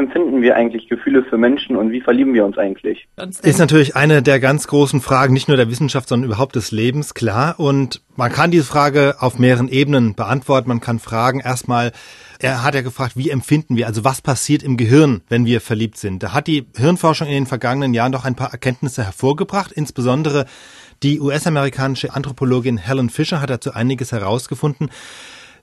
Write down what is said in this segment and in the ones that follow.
empfinden wir eigentlich Gefühle für Menschen und wie verlieben wir uns eigentlich? Ist natürlich eine der ganz großen Fragen, nicht nur der Wissenschaft, sondern überhaupt des Lebens, klar. Und man kann diese Frage auf mehreren Ebenen beantworten. Man kann fragen erstmal, er hat ja gefragt, wie empfinden wir, also was passiert im Gehirn, wenn wir verliebt sind. Da hat die Hirnforschung in den vergangenen Jahren doch ein paar Erkenntnisse hervorgebracht, insbesondere die US-amerikanische Anthropologin Helen Fisher hat dazu einiges herausgefunden.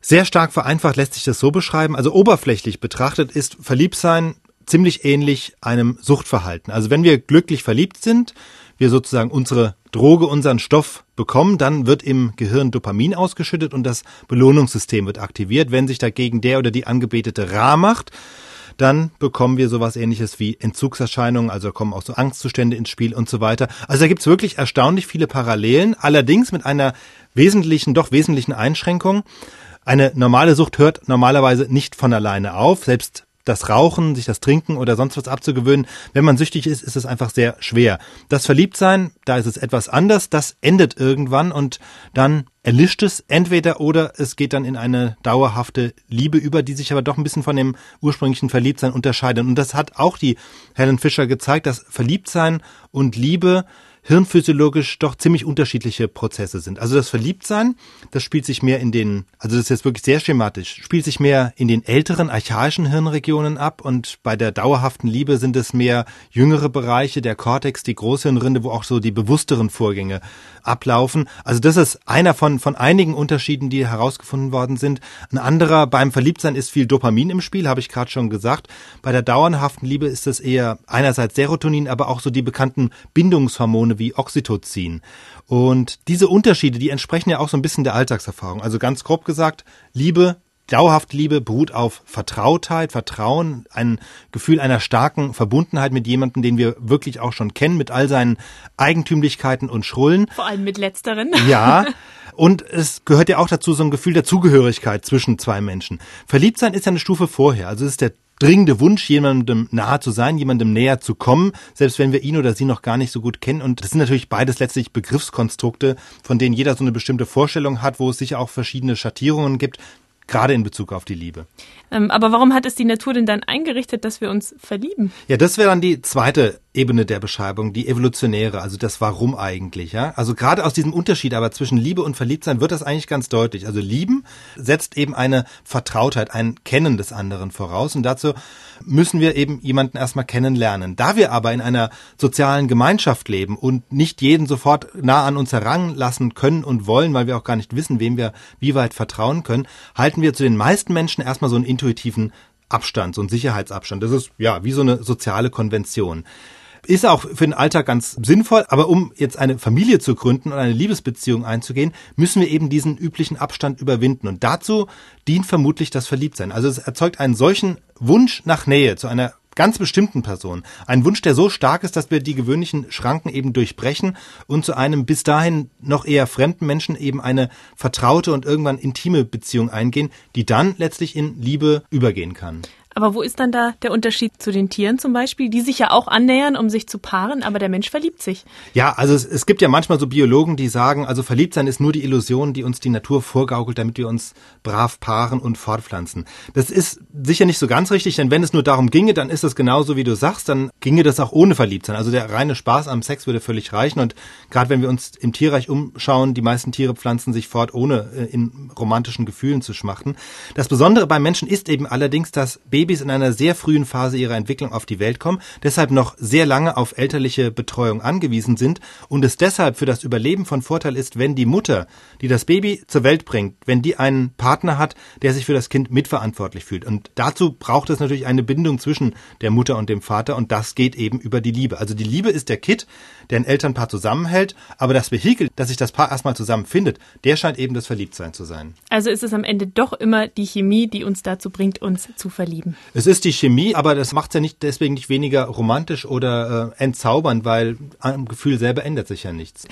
Sehr stark vereinfacht lässt sich das so beschreiben. Also oberflächlich betrachtet ist Verliebtsein ziemlich ähnlich einem Suchtverhalten. Also wenn wir glücklich verliebt sind, wir sozusagen unsere Droge, unseren Stoff bekommen, dann wird im Gehirn Dopamin ausgeschüttet und das Belohnungssystem wird aktiviert. Wenn sich dagegen der oder die Angebetete rar macht, dann bekommen wir sowas ähnliches wie Entzugserscheinungen, also kommen auch so Angstzustände ins Spiel und so weiter. Also da gibt's wirklich erstaunlich viele Parallelen, allerdings mit einer wesentlichen, doch wesentlichen Einschränkung. Eine normale Sucht hört normalerweise nicht von alleine auf. Selbst das Rauchen, sich das Trinken oder sonst was abzugewöhnen. Wenn man süchtig ist, ist es einfach sehr schwer. Das Verliebtsein, da ist es etwas anders, das endet irgendwann und dann erlischt es entweder oder es geht dann in eine dauerhafte Liebe über, die sich aber doch ein bisschen von dem ursprünglichen Verliebtsein unterscheidet. Und das hat auch die Helen Fischer gezeigt, dass Verliebtsein und Liebe hirnphysiologisch doch ziemlich unterschiedliche Prozesse sind. Also das Verliebtsein, das spielt sich mehr in den, also das ist jetzt wirklich sehr schematisch, spielt sich mehr in den älteren archaischen Hirnregionen ab und bei der dauerhaften Liebe sind es mehr jüngere Bereiche, der Kortex, die Großhirnrinde, wo auch so die bewussteren Vorgänge ablaufen. Also das ist einer von, von einigen Unterschieden, die herausgefunden worden sind. Ein anderer beim Verliebtsein ist viel Dopamin im Spiel, habe ich gerade schon gesagt. Bei der dauerhaften Liebe ist es eher einerseits Serotonin, aber auch so die bekannten Bindungshormone wie Oxytocin. Und diese Unterschiede, die entsprechen ja auch so ein bisschen der Alltagserfahrung. Also ganz grob gesagt, Liebe, dauerhafte Liebe beruht auf Vertrautheit, Vertrauen, ein Gefühl einer starken Verbundenheit mit jemandem, den wir wirklich auch schon kennen, mit all seinen Eigentümlichkeiten und Schrullen. Vor allem mit letzteren. Ja. Und es gehört ja auch dazu so ein Gefühl der Zugehörigkeit zwischen zwei Menschen. Verliebtsein ist ja eine Stufe vorher. Also es ist der dringende Wunsch, jemandem nahe zu sein, jemandem näher zu kommen, selbst wenn wir ihn oder sie noch gar nicht so gut kennen. Und das sind natürlich beides letztlich Begriffskonstrukte, von denen jeder so eine bestimmte Vorstellung hat, wo es sicher auch verschiedene Schattierungen gibt, gerade in Bezug auf die Liebe. Ähm, aber warum hat es die Natur denn dann eingerichtet, dass wir uns verlieben? Ja, das wäre dann die zweite Ebene der Beschreibung, die evolutionäre, also das Warum eigentlich. Ja? Also gerade aus diesem Unterschied aber zwischen Liebe und Verliebtsein wird das eigentlich ganz deutlich. Also Lieben setzt eben eine Vertrautheit, ein Kennen des anderen voraus und dazu müssen wir eben jemanden erstmal kennenlernen. Da wir aber in einer sozialen Gemeinschaft leben und nicht jeden sofort nah an uns heranlassen können und wollen, weil wir auch gar nicht wissen, wem wir wie weit vertrauen können, halten wir zu den meisten Menschen erstmal so einen intuitiven Abstand, so Sicherheitsabstand. Das ist ja wie so eine soziale Konvention. Ist auch für den Alltag ganz sinnvoll, aber um jetzt eine Familie zu gründen und eine Liebesbeziehung einzugehen, müssen wir eben diesen üblichen Abstand überwinden. Und dazu dient vermutlich das Verliebtsein. Also es erzeugt einen solchen Wunsch nach Nähe zu einer ganz bestimmten Person. Ein Wunsch, der so stark ist, dass wir die gewöhnlichen Schranken eben durchbrechen und zu einem bis dahin noch eher fremden Menschen eben eine vertraute und irgendwann intime Beziehung eingehen, die dann letztlich in Liebe übergehen kann. Aber wo ist dann da der Unterschied zu den Tieren zum Beispiel, die sich ja auch annähern, um sich zu paaren, aber der Mensch verliebt sich? Ja, also es, es gibt ja manchmal so Biologen, die sagen, also verliebt sein ist nur die Illusion, die uns die Natur vorgaukelt, damit wir uns brav paaren und fortpflanzen. Das ist sicher nicht so ganz richtig, denn wenn es nur darum ginge, dann ist es genauso, wie du sagst, dann ginge das auch ohne Verliebtsein. Also der reine Spaß am Sex würde völlig reichen und gerade wenn wir uns im Tierreich umschauen, die meisten Tiere pflanzen sich fort, ohne äh, in romantischen Gefühlen zu schmachten. Das Besondere beim Menschen ist eben allerdings, dass Babys Babys in einer sehr frühen Phase ihrer Entwicklung auf die Welt kommen, deshalb noch sehr lange auf elterliche Betreuung angewiesen sind und es deshalb für das Überleben von Vorteil ist, wenn die Mutter, die das Baby zur Welt bringt, wenn die einen Partner hat, der sich für das Kind mitverantwortlich fühlt. Und dazu braucht es natürlich eine Bindung zwischen der Mutter und dem Vater und das geht eben über die Liebe. Also die Liebe ist der Kit, der ein Elternpaar zusammenhält, aber das Vehikel, dass sich das Paar erstmal zusammenfindet, der scheint eben das Verliebtsein zu sein. Also ist es am Ende doch immer die Chemie, die uns dazu bringt, uns zu verlieben. Es ist die Chemie, aber das macht es ja nicht deswegen nicht weniger romantisch oder äh, entzaubernd, weil am Gefühl selber ändert sich ja nichts.